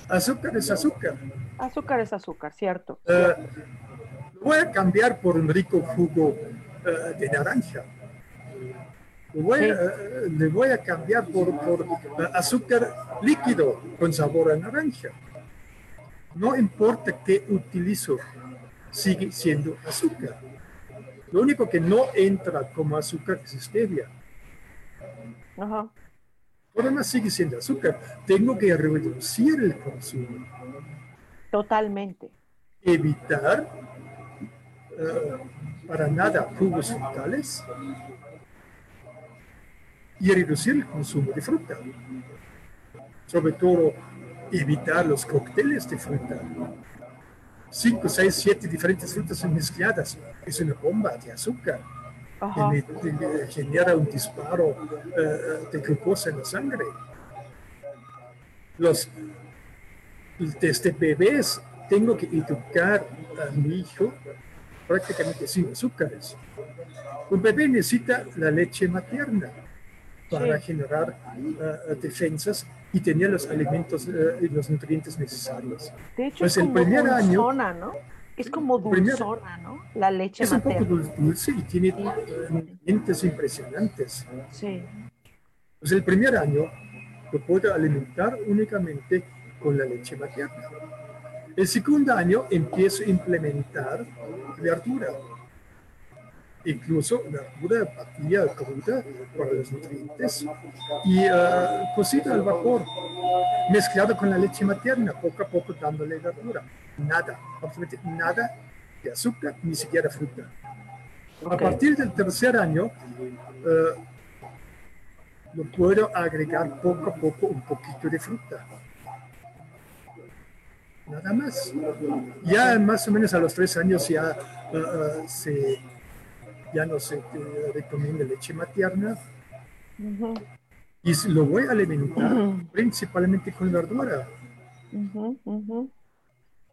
azúcar es azúcar. Azúcar es azúcar, cierto. Uh, voy a cambiar por un rico jugo uh, de naranja. Voy, uh, le voy a cambiar por, por azúcar líquido con sabor a naranja. No importa qué utilizo, sigue siendo azúcar. Lo único que no entra como azúcar es stevia. Ajá. Además sigue siendo azúcar. Tengo que reducir el consumo. Totalmente. Evitar eh, para nada jugos frutales y reducir el consumo de fruta. Sobre todo evitar los cócteles de fruta. Cinco, seis, siete diferentes frutas mezcladas es una bomba de azúcar genera un disparo eh, de glucosa en la sangre. Los, desde bebés tengo que educar a mi hijo prácticamente sin azúcares. Un bebé necesita la leche materna para generar eh, defensas y tener los alimentos eh, y los nutrientes necesarios. De hecho, pues el primer año, ¿no? Es como dulzona, ¿no? La leche Es un poco dulce y tiene nutrientes impresionantes. Sí. Pues el primer año lo puedo alimentar únicamente con la leche materna. El segundo año empiezo a implementar verdura. Incluso verdura batida cruda para los nutrientes y uh, cocida al vapor, mezclado con la leche materna, poco a poco dándole verdura nada, absolutamente nada de azúcar, ni siquiera fruta. A partir del tercer año, uh, lo puedo agregar poco a poco un poquito de fruta. Nada más. Ya más o menos a los tres años ya, uh, se, ya no se recomienda leche materna. Y lo voy a alimentar principalmente con verdura.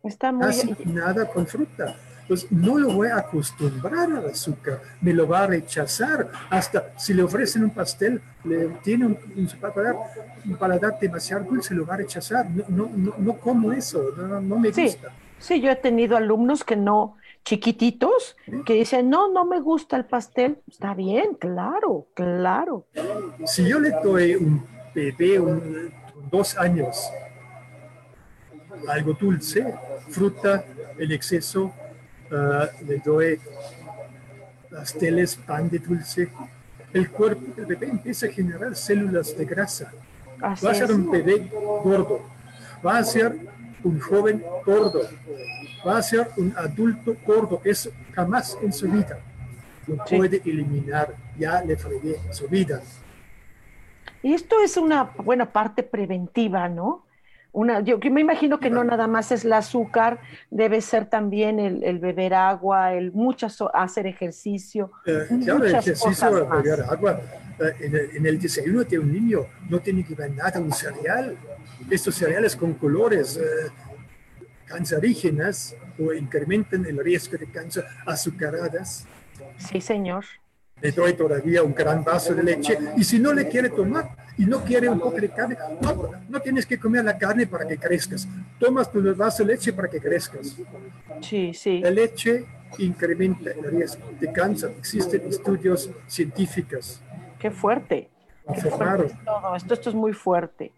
Está muy Casi nada con fruta. Pues no lo voy a acostumbrar al azúcar, me lo va a rechazar. Hasta si le ofrecen un pastel, le tiene un, un paladar, demasiado dulce, lo va a rechazar. No, no, no, no como eso, no, me gusta. Sí, yo he tenido alumnos que no, chiquititos, que dicen, no, no me gusta el pastel. Está bien, claro, claro. Si yo le doy un bebé, un, dos años, algo dulce, fruta el exceso, uh, le doy pasteles, pan de dulce, el cuerpo del bebé empieza a generar células de grasa. va a ser un bebé gordo, va a ser un joven gordo, va a ser un adulto gordo. Eso jamás en su vida lo puede eliminar, ya le fregué su vida. Y esto es una buena parte preventiva, ¿no? Una, yo me imagino que no nada más es el azúcar, debe ser también el, beber agua, el muchas, hacer ejercicio. Eh, claro, el ejercicio, beber agua. Eh, en, el, desayuno de un niño no tiene que ver nada un cereal. Estos cereales con colores eh, cancerígenas o incrementan el riesgo de cáncer azucaradas. Sí, señor le doy todavía un gran vaso de leche y si no le quiere tomar y no quiere un poco de carne, no, no tienes que comer la carne para que crezcas. Tomas tu vaso de leche para que crezcas. Sí, sí. La leche incrementa el riesgo de cáncer. Existen estudios científicos. Qué fuerte. Esto, esto es muy fuerte.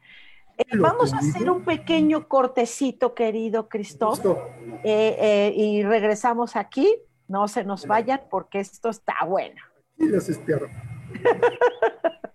Eh, vamos a hacer un pequeño cortecito, querido Cristóbal, eh, eh, y regresamos aquí. No se nos vayan porque esto está bueno y los espero.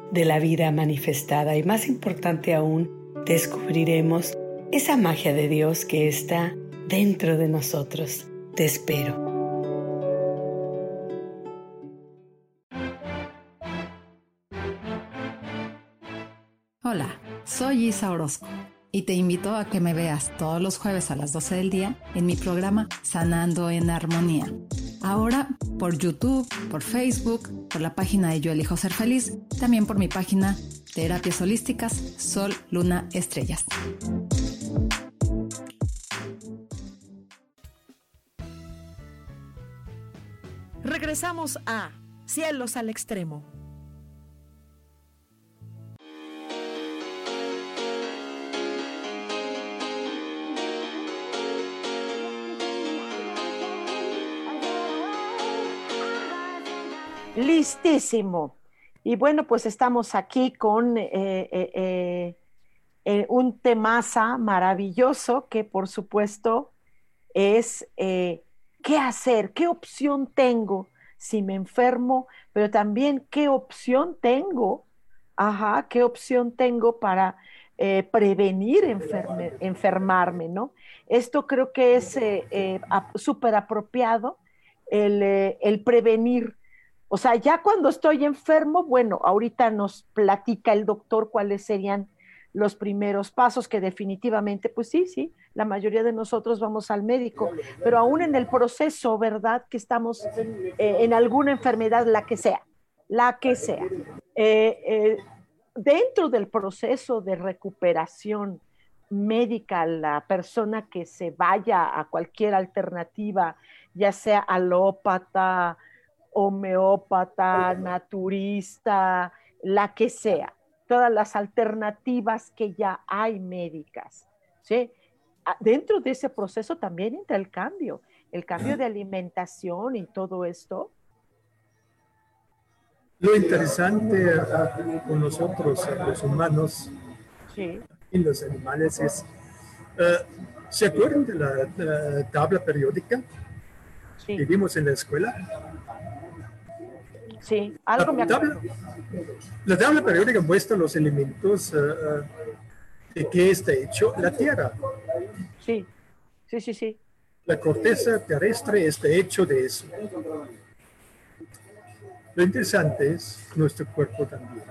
de la vida manifestada y más importante aún, descubriremos esa magia de Dios que está dentro de nosotros. Te espero. Hola, soy Isa Orozco y te invito a que me veas todos los jueves a las 12 del día en mi programa Sanando en Armonía Ahora por YouTube, por Facebook, por la página de Yo Elijo Ser Feliz, también por mi página Terapias Holísticas Sol, Luna, Estrellas. Regresamos a Cielos al Extremo. Listísimo. Y bueno, pues estamos aquí con eh, eh, eh, un temaza maravilloso que por supuesto es qué hacer, qué opción tengo si me enfermo, pero también qué opción tengo, ajá, qué opción tengo para prevenir enfermarme, ¿no? Esto creo que es súper apropiado, el, el prevenir o sea, ya cuando estoy enfermo, bueno, ahorita nos platica el doctor cuáles serían los primeros pasos, que definitivamente, pues sí, sí, la mayoría de nosotros vamos al médico, pero aún en el proceso, ¿verdad? Que estamos eh, en alguna enfermedad, la que sea, la que sea. Eh, eh, dentro del proceso de recuperación médica, la persona que se vaya a cualquier alternativa, ya sea alópata, homeópata, naturista, la que sea, todas las alternativas que ya hay médicas. ¿sí? Ah, dentro de ese proceso también entra el cambio, el cambio de alimentación y todo esto. Lo interesante con nosotros, los humanos y los animales, es, eh, ¿se acuerdan de la, tabla periódica que vimos en la escuela? Sí, algo la, me la tabla periódica muestra los elementos uh, de que está hecho la Tierra. Sí, sí, sí, sí. La corteza terrestre está hecho de eso. Lo interesante es nuestro cuerpo también.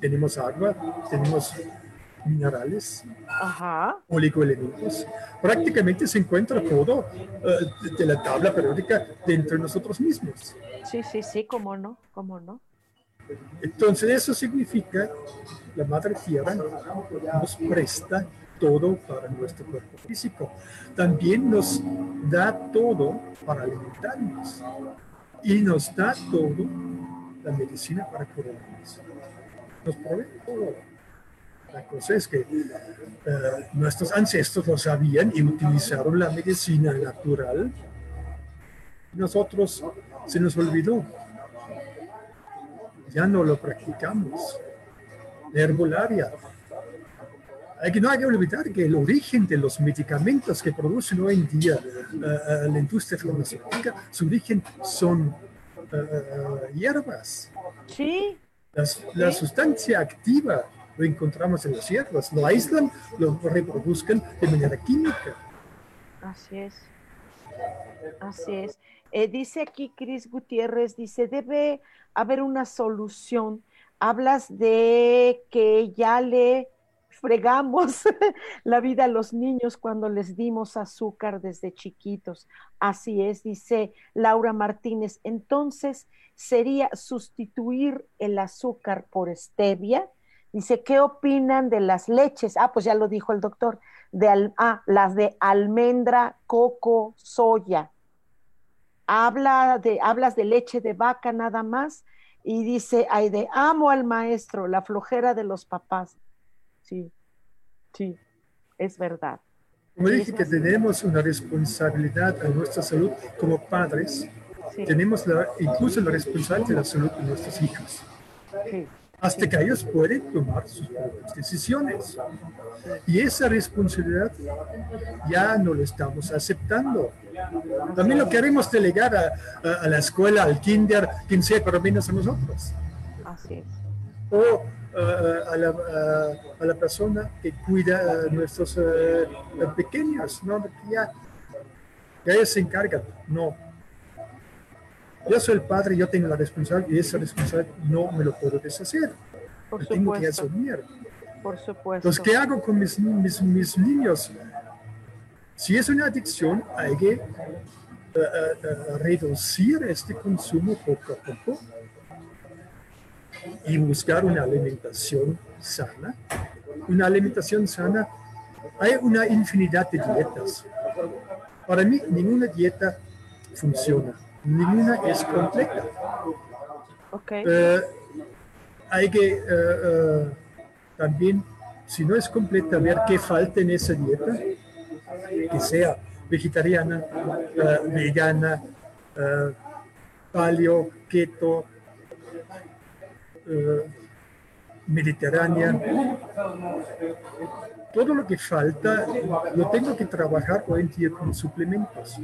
Tenemos agua, tenemos minerales, Ajá. oligoelementos. Prácticamente se encuentra todo uh, de la tabla periódica dentro de nosotros mismos. Sí, sí, sí, cómo no, cómo no. Entonces eso significa la Madre Tierra nos presta todo para nuestro cuerpo físico. También nos da todo para alimentarnos y nos da todo la medicina para curarnos. Nos provee todo. La cosa es que uh, nuestros ancestros lo sabían y utilizaron la medicina natural. Nosotros se nos olvidó. Ya no lo practicamos. La herbolaria. Hay que, no hay que olvidar que el origen de los medicamentos que producen hoy en día uh, uh, la industria farmacéutica, su origen son hierbas. Sí. Las, la sustancia activa lo encontramos en las hierbas, lo aíslan, lo reproduzcan de manera química. Así es. Así es. Eh, dice aquí Cris Gutiérrez, dice, debe haber una solución. Hablas de que ya le fregamos la vida a los niños cuando les dimos azúcar desde chiquitos. Así es, dice Laura Martínez. Entonces, sería sustituir el azúcar por stevia. Dice, ¿qué opinan de las leches? Ah, pues ya lo dijo el doctor. De al, ah, las de almendra, coco, soya. Habla de, hablas de leche de vaca nada más y dice, ay, de amo al maestro, la flojera de los papás. Sí, sí, es verdad. Como dije que tenemos una responsabilidad a nuestra salud como padres, sí. tenemos la, incluso la responsabilidad de la salud de nuestros hijos. Sí. Hasta que ellos pueden tomar sus propias decisiones. Y esa responsabilidad ya no la estamos aceptando. También lo queremos delegar a, a, a la escuela, al kinder, quien sea, pero menos a nosotros. Así es. O uh, a, la, a, la, persona que cuida a nuestros uh, pequeños, ¿no? Que ya, que ellos se encargan. No. Yo soy el padre, yo tengo la responsabilidad y esa responsabilidad no me lo puedo deshacer. Por lo tengo que asumir. Por supuesto. Entonces, ¿qué hago con mis, mis, mis niños? Si es una adicción, hay que reducir este consumo poco a poco y buscar una alimentación sana. Una alimentación sana, hay una infinidad de dietas. Para mí, ninguna dieta funciona, ninguna es completa. Okay. Uh, hay que uh, uh, también, si no es completa, ver qué falta en esa dieta, que sea vegetariana, vegana, paleo, keto, Uh, mediterránea. Todo lo que falta lo tengo que trabajar hoy en día con suplementos.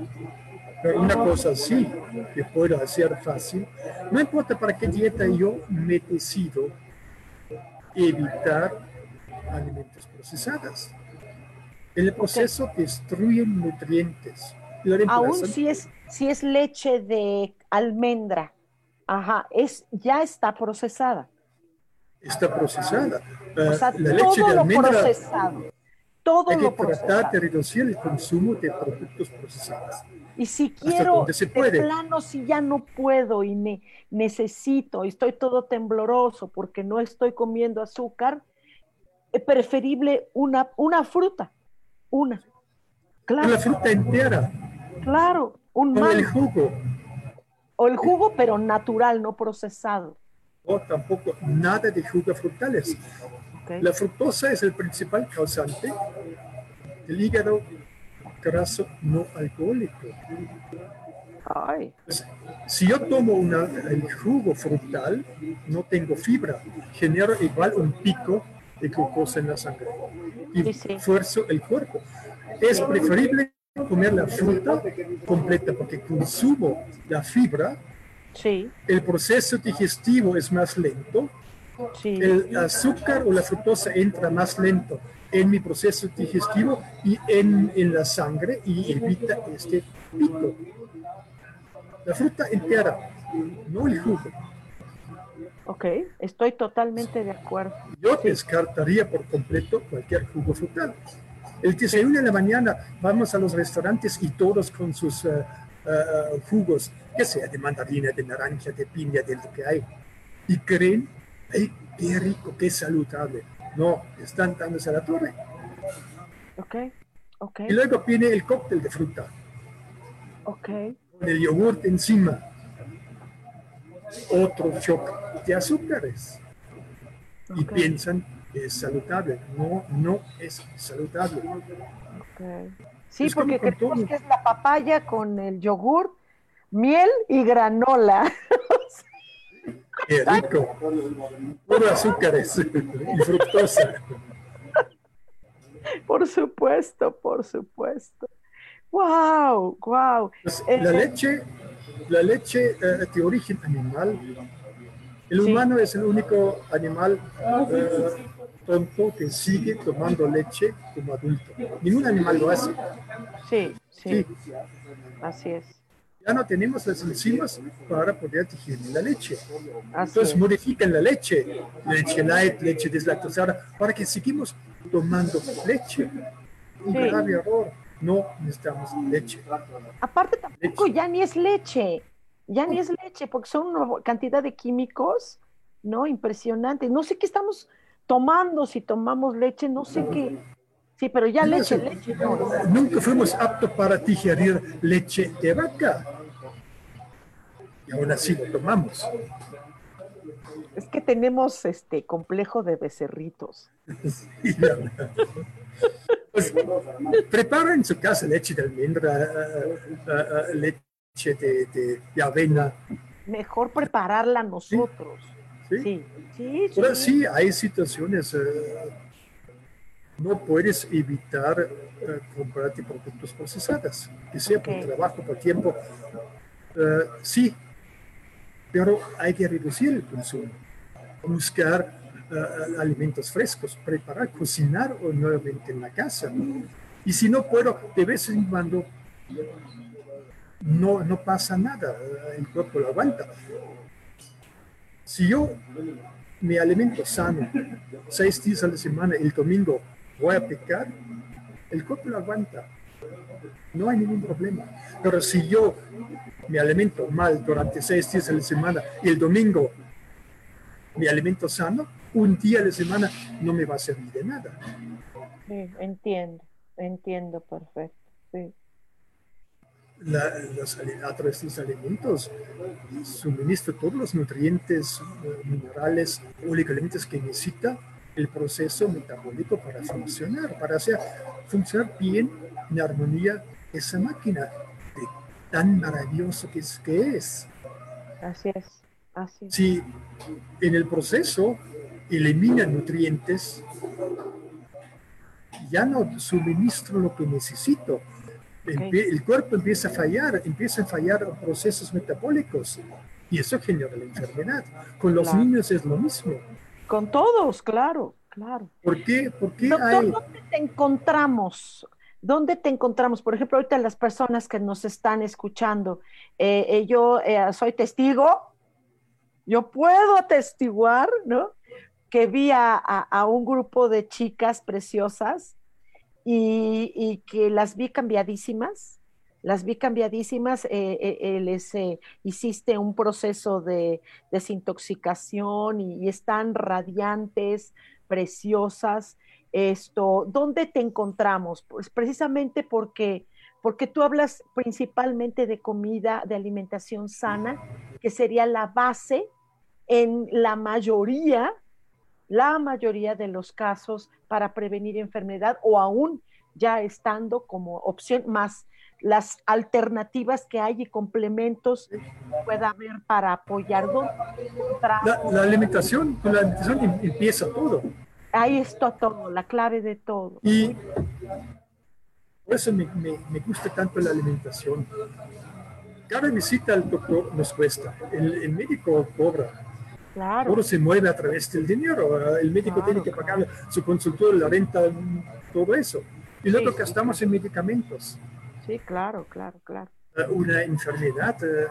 Una cosa sí que puedo hacer fácil, no importa para qué dieta yo me decido evitar alimentos procesados. El proceso okay. destruye nutrientes. Aún si es, si es leche de almendra, Ajá, es, ya está procesada. Está procesada. O sea, la todo leche de lo almendra procesado. Todo hay que lo tratar procesado. de reducir el consumo de productos procesados. Y si quiero, se de puede. plano, si ya no puedo y ne- necesito, y estoy todo tembloroso porque no estoy comiendo azúcar, es preferible una, una fruta. Una. Claro, La fruta entera, claro. Un con el mango. jugo, O el jugo, pero natural, no procesado. o tampoco nada de jugos frutales. ¿ok? La fructosa es el principal causante del hígado no alcohólico. Ay, si yo tomo una- el jugo frutal, no tengo fibra, genero igual un pico de glucosa en la sangre y Sí, sí. fuerzo el cuerpo. Es preferible comer la fruta completa porque consumo la fibra. Sí. El proceso digestivo es más lento. Sí. El azúcar o la fructosa entra más lento en mi proceso digestivo y en, en la sangre y evita este pico. La fruta entera, no el jugo. Ok, estoy totalmente de acuerdo. Yo descartaría por completo cualquier jugo frutal. El desayuno en la mañana, vamos a los restaurantes y todos con sus uh, uh, jugos, que sea de mandarina, de naranja, de piña, de lo que hay. Y creen, ay, qué rico, qué saludable. No, están dándose a la torre. Ok, ok. Y luego viene el cóctel de fruta. Ok. Con el yogurt encima. Otro shock de azúcares. Y piensan que es saludable. No, no es saludable. Okay. Sí, es porque creemos que es la papaya con el yogur, miel y granola. Qué rico. Puro azúcares y fructosa. Por supuesto, por supuesto. Wow, wow. Pues, la eh, leche, la leche eh, de origen animal. El humano es el único animal eh, tonto que sigue tomando leche como adulto. Ningún animal lo hace. sí, sí. Así es ya no tenemos las enzimas para poder digerir la leche. Entonces modifican la leche, leche light, leche deslactosada, para que seguimos tomando leche. Un grave error. No necesitamos leche. Aparte tampoco ya ni es leche, ya ni es leche, porque son una cantidad de químicos, ¿no? Impresionantes. No sé qué estamos tomando si tomamos leche, no sé qué Sí, pero ya leche, leche. Nunca fuimos aptos para digerir leche de vaca. Y aún así lo tomamos. Es que tenemos este complejo de becerritos. pues, prepara en su casa leche de almendra, eh, eh, eh, leche de, avena. Mejor prepararla nosotros. Sí, sí, sí. sí hay situaciones no puedes evitar uh, comprarte productos procesados, que sea por trabajo, por tiempo. Uh, sí, pero hay que reducir el consumo, buscar uh, alimentos frescos, preparar, cocinar o nuevamente en la casa. Y si no puedo, de vez en cuando no, no pasa nada, el cuerpo lo aguanta. Si yo me alimento sano, seis días a la semana, el domingo voy a picar, el cuerpo lo aguanta. No hay ningún problema. Pero si yo me alimento mal durante seis días de la semana y el domingo me alimento sano, un día de la semana no me va a servir de nada. Sí, entiendo, entiendo perfecto. Sí. La, los, a través de los alimentos suministro todos los nutrientes, eh, minerales, oligoelementos que necesita el proceso metabólico para funcionar, para hacer funcionar bien en armonía esa máquina de tan maravilloso que es. Que es. Así es, así Si en el proceso elimina nutrientes, ya no suministro lo que necesito. El, cuerpo empieza a fallar, empieza a fallar procesos metabólicos y eso genera la enfermedad. Con los niños es lo mismo. Con todos, claro, claro. ¿Por qué? ¿Por qué Doctor, ¿dónde te encontramos? ¿Dónde te encontramos? Por ejemplo, ahorita las personas que nos están escuchando, eh, eh, yo eh, soy testigo, yo puedo atestiguar, ¿no? Que vi a, un grupo de chicas preciosas y, y que las vi cambiadísimas, las vi cambiadísimas, eh, eh, les hiciste un proceso de desintoxicación y, están radiantes, preciosas. Esto, ¿dónde te encontramos? Pues precisamente porque porque tú hablas principalmente de comida, de alimentación sana, que sería la base en la mayoría, la mayoría de los casos para prevenir enfermedad o aún ya estando como opción más las alternativas que hay y complementos pueda haber para apoyar. La, alimentación, con la alimentación em, empieza todo. Ahí está todo, la clave de todo. Y Por eso me, me, gusta tanto la alimentación. Cada visita al doctor nos cuesta. El, médico cobra. Claro. Todo se mueve a través del dinero. El médico tiene que pagar su consultorio, la renta, todo eso. Y luego gastamos en medicamentos. Sí, claro, claro, claro. Eh, una enfermedad eh,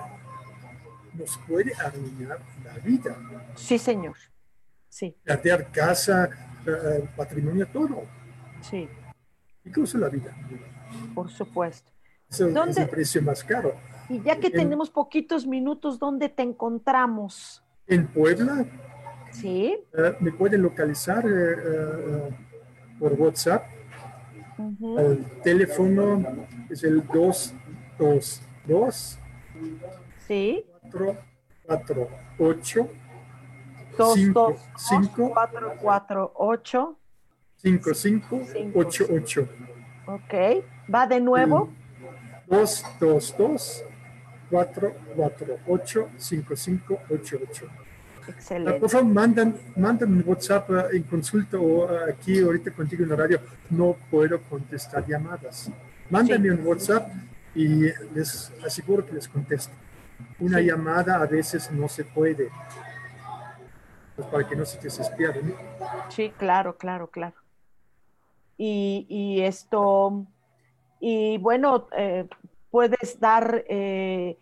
nos puede arruinar la vida. Sí, señor. Sí. Perder casa, eh, patrimonio, todo. Sí. Incluso la vida. Por supuesto. es el precio más caro. Y ya que tenemos poquitos minutos, ¿dónde te encontramos? En Puebla. Sí. me pueden localizar por WhatsApp. El teléfono es el 222 sí. 4, 4, 8 2, 5, 5 4, 4, 8 5, 5, 8, 8. Ok. ¿Va de nuevo? 2, 2, 2 4, 4, 8, 5, 5, 8, 8. Excelente. Por favor, mandan, mandan un WhatsApp eh, en consulta o eh, aquí ahorita contigo en horario. No puedo contestar llamadas. Mándame sí. un WhatsApp y les aseguro que les contesto. Una sí. llamada a veces no se puede. Pues para que no se desesperen. Sí, claro, claro, claro. Y, y esto, y bueno, eh, puedes dar... Eh,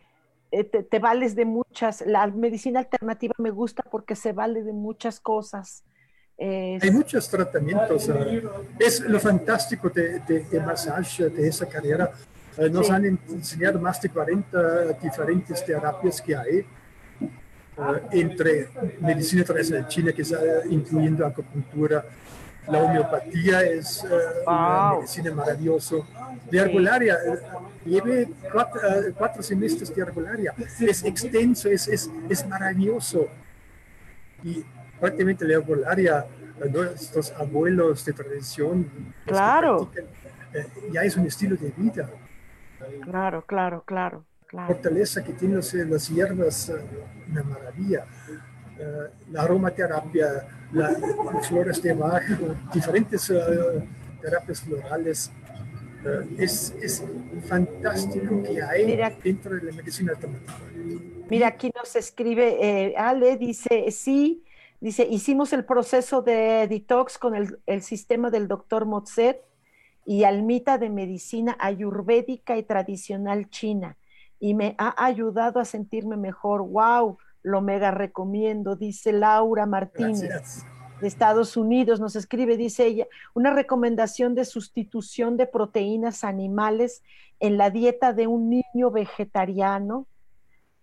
eh, te, vales de muchas, la medicina alternativa me gusta porque se vale de muchas cosas. Hay muchos tratamientos. Eh, es lo fantástico de, de, de masaje, de esa carrera. Eh, nos han enseñado más de 40 diferentes terapias que hay. entre medicina tradicional china, que está incluyendo acupuntura, la homeopatía es una medicina maravillosa. De arbolaria, lleve cuatro, cuatro, semestres de arbolaria. Es extenso, es, es, es maravilloso. Y prácticamente la arbolaria, nuestros abuelos de tradición, claro. Eh, ya es un estilo de vida. Claro, claro, claro. La fortaleza que tienen las hierbas, una maravilla. La aromaterapia, las flores de Bach, diferentes terapias florales, Uh, es, es, fantástico que hay mira, dentro de la medicina alternativa. Mira, aquí nos escribe eh, Ale, dice, sí, dice, hicimos el proceso de detox con el, el sistema del doctor Mozet y almita de medicina ayurvédica y tradicional china y me ha ayudado a sentirme mejor. ¡Wow! Lo mega recomiendo, dice Laura Martínez. Gracias de Estados Unidos, nos escribe, dice ella, una recomendación de sustitución de proteínas animales en la dieta de un niño vegetariano.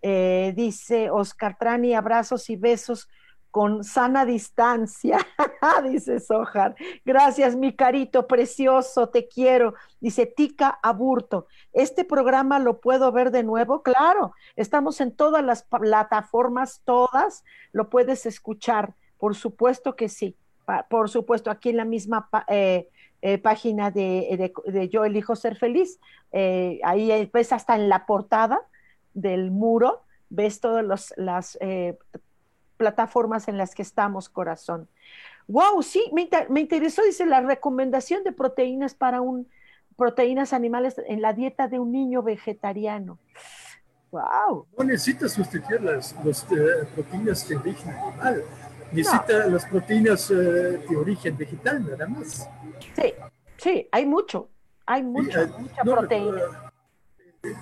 Eh, dice Oscar Trani, abrazos y besos con sana distancia, dice Sojar. Gracias, mi carito precioso, te quiero. Dice Tica Aburto. ¿Este programa lo puedo ver de nuevo? Claro, estamos en todas las plataformas, todas, lo puedes escuchar. Por supuesto que sí. Por supuesto, aquí en la misma eh, eh, página de, Yo elijo ser feliz, eh, ahí ves hasta en la portada del muro, ves todas las plataformas en las que estamos, corazón. Wow, sí, me, me, interesó, dice, la recomendación de proteínas para un, proteínas animales en la dieta de un niño vegetariano. Wow. No necesitas sustituir las, proteínas de origen animal necesita las proteínas eh, de origen vegetal, nada más. Sí, sí, hay mucho, hay mucho, eh, mucha proteína. Eh,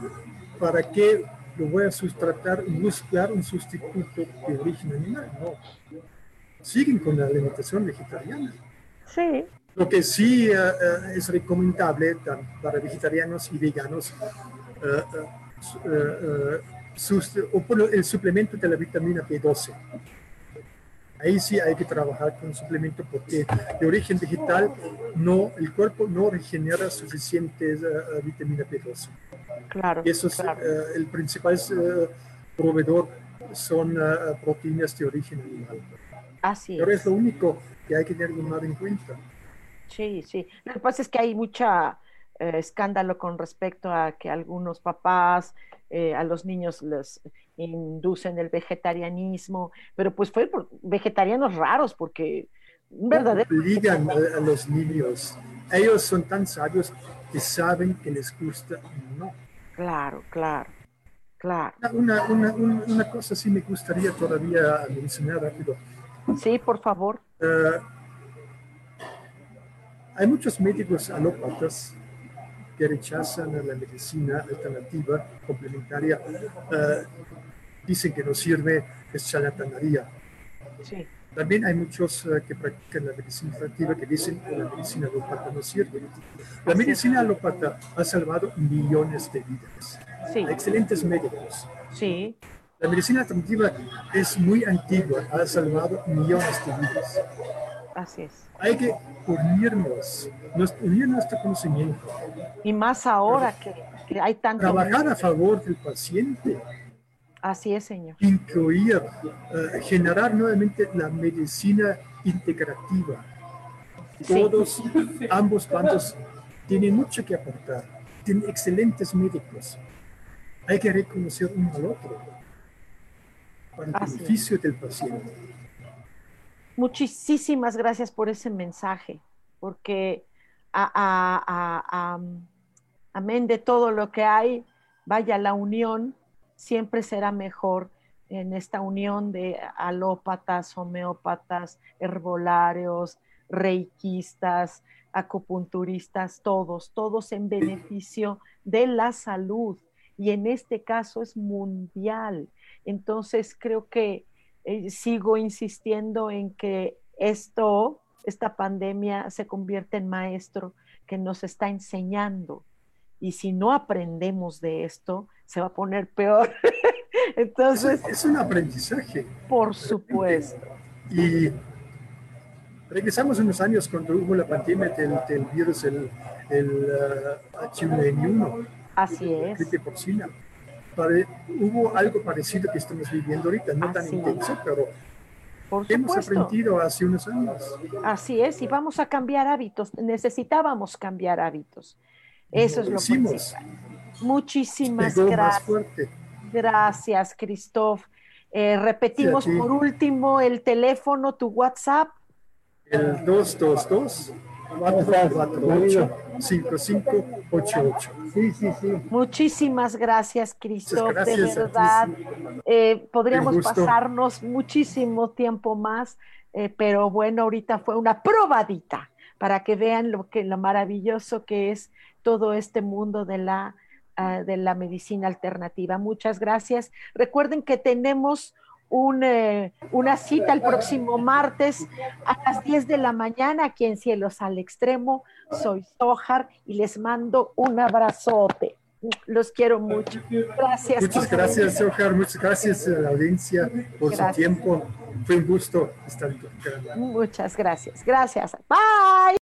¿Para qué lo voy a sustratar, buscar un sustituto de origen animal? No. Siguen con la alimentación vegetariana. Sí. Lo que sí es recomendable para vegetarianos y veganos, el suplemento de la vitamina B12 ahí sí hay que trabajar con suplemento porque de origen vegetal no, el cuerpo no regenera suficientes uh, vitamina B12. Claro. Y eso es claro. uh, el principal uh, proveedor son proteínas de origen animal. Así Pero es. es lo único que hay que tener en cuenta. Sí, sí. Lo que pasa es que hay mucha eh, escándalo con respecto a que algunos papás eh, a los niños les inducen el vegetarianismo, pero pues fue por vegetarianos raros, porque un verdadero... Obligan a, a los niños ellos son tan sabios que saben que les gusta no. Claro, claro, claro. Una, una, una, una cosa sí me gustaría todavía mencionar rápido. Sí, por favor. Uh, hay muchos médicos alópatas que rechazan la medicina alternativa complementaria. Uh, dicen que no sirve, es charlatanería. Sí. También hay muchos uh, que practican la medicina alternativa que dicen que la medicina alópata no sirve. La medicina alópata ha salvado millones de vidas. Sí. Excelentes médicos. Sí, La medicina alternativa es muy antigua, ha salvado millones de vidas. así es. Hay que unirnos, nos- unir nuestro conocimiento, Y más ahora que, que hay tanto... trabajar a favor del paciente, Así es, señor. incluir, eh, generar nuevamente la medicina integrativa. Sí. Todos, ambos bandos tienen mucho que aportar, tienen excelentes médicos. Hay que reconocer uno al otro para el Así es. beneficio del paciente. Muchísimas gracias por ese mensaje, porque a- a- amén de todo lo que hay, vaya la unión, siempre será mejor en esta unión de alópatas, homeópatas, herbolarios, reikistas, acupunturistas, todos, todos en beneficio de la salud. Y en este caso es mundial. Entonces creo que eh, sigo insistiendo en que esto, esta pandemia se convierte en maestro que nos está enseñando. Y si no aprendemos de esto, se va a poner peor. Entonces, Es, un aprendizaje. por supuesto, Y regresamos unos años cuando hubo la pandemia del, del virus, el, el ah, H1N1, así es. gripe porcina. Pare- hubo algo parecido que estamos viviendo ahorita, no tan es. intenso, pero Por hemos aprendido hace unos años. Así es, y vamos a cambiar hábitos. Necesitábamos cambiar hábitos. Eso es lo hicimos. principal. Muchísimas gracias. Gracias, Christoph. Eh, repetimos Sí, por último el teléfono, tu WhatsApp. El 222 448 5588. Sí, sí, sí. Muchísimas gracias, Muchas de verdad. Eh, podríamos pasarnos muchísimo tiempo más, eh, pero bueno, ahorita fue una probadita para que vean lo que lo maravilloso que es todo este mundo de la ah, de la medicina alternativa. Muchas gracias. Recuerden que tenemos un, eh, una cita el próximo martes a las 10 de la mañana aquí en Cielos al Extremo. Soy Sojar y les mando un abrazote. Los quiero mucho. Gracias. Muchas gracias, Ojar. Muchas gracias a la audiencia por Gracias. su tiempo. Fue un gusto estar programa. Muchas gracias. Gracias. Bye.